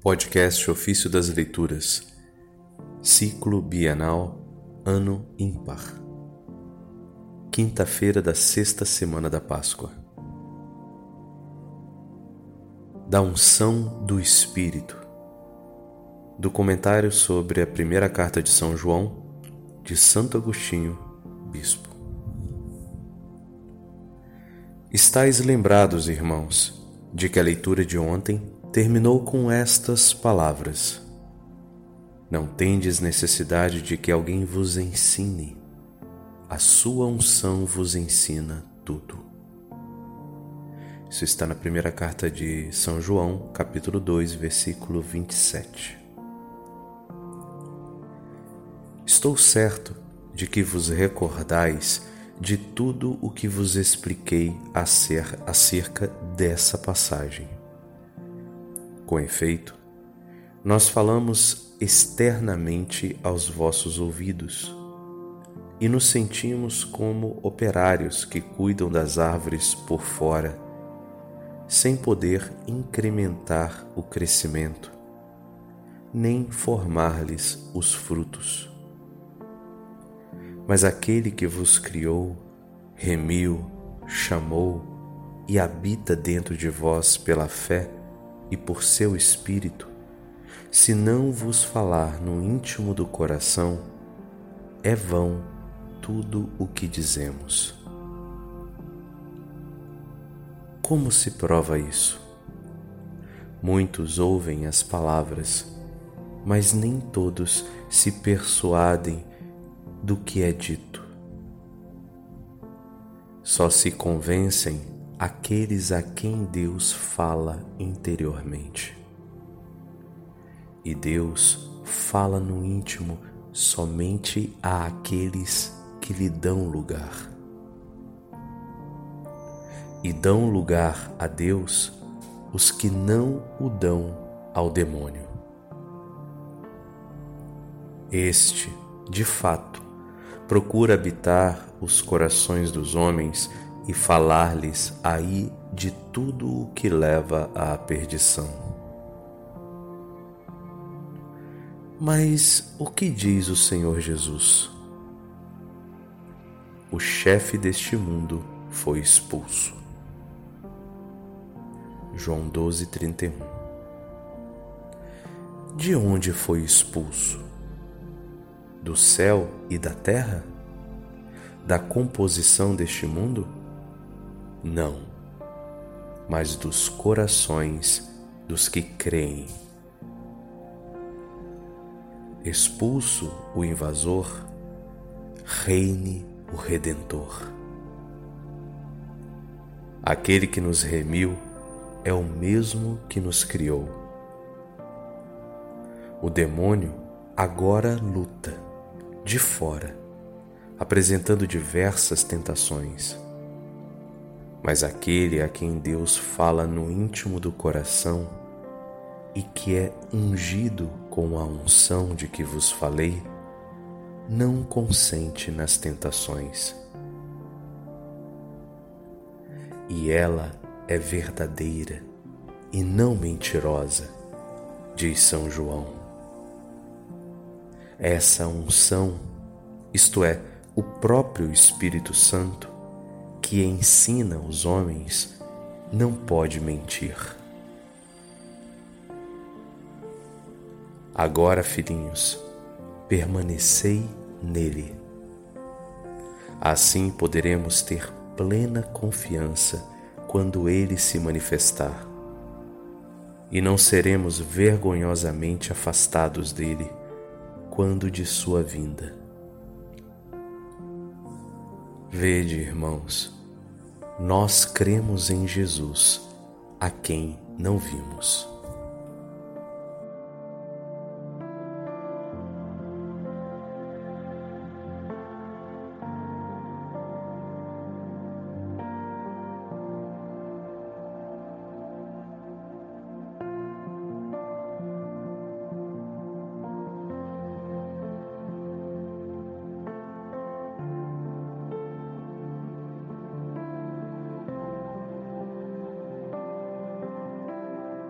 Podcast Ofício das Leituras, Ciclo Bienal, Ano Ímpar. Quinta-feira da sexta semana da Páscoa. Da unção do Espírito. Do comentário sobre a primeira carta de São João, de Santo Agostinho, Bispo. Estais lembrados, irmãos, de que a leitura de ontem terminou com estas palavras: Não tendes necessidade de que alguém vos ensine, a sua unção vos ensina tudo. Isso está na primeira carta de São João, capítulo 2, versículo 27. Estou certo de que vos recordais de tudo o que vos expliquei acerca dessa passagem. Com efeito, nós falamos externamente aos vossos ouvidos e nos sentimos como operários que cuidam das árvores por fora, sem poder incrementar o crescimento, nem formar-lhes os frutos. Mas aquele que vos criou, remiu, chamou e habita dentro de vós pela fé, e por seu Espírito, se não vos falar no íntimo do coração, é vão tudo o que dizemos. Como se prova isso? Muitos ouvem as palavras, mas nem todos se persuadem do que é dito. Só se convencem aqueles a quem Deus fala interiormente. E Deus fala no íntimo somente a aqueles que lhe dão lugar. E dão lugar a Deus os que não o dão ao demônio. Este, de fato, procura habitar os corações dos homens e falar-lhes aí de tudo o que leva à perdição. Mas o que diz o Senhor Jesus? O chefe deste mundo foi expulso. João 12, 31 De onde foi expulso? Do céu e da terra? Da composição deste mundo? Não, mas dos corações dos que creem. Expulso o invasor, reine o Redentor. Aquele que nos remiu é o mesmo que nos criou. O demônio agora luta, de fora, apresentando diversas tentações mas aquele a quem Deus fala no íntimo do coração e que é ungido com a unção de que vos falei, não consente nas tentações. E ela é verdadeira e não mentirosa, diz São João. Essa unção, isto é, o próprio Espírito Santo, que ensina os homens não pode mentir. Agora, filhinhos, permanecei nele. Assim poderemos ter plena confiança quando ele se manifestar, e não seremos vergonhosamente afastados dele quando de sua vinda. Vede, irmãos, nós cremos em Jesus, a quem não vimos.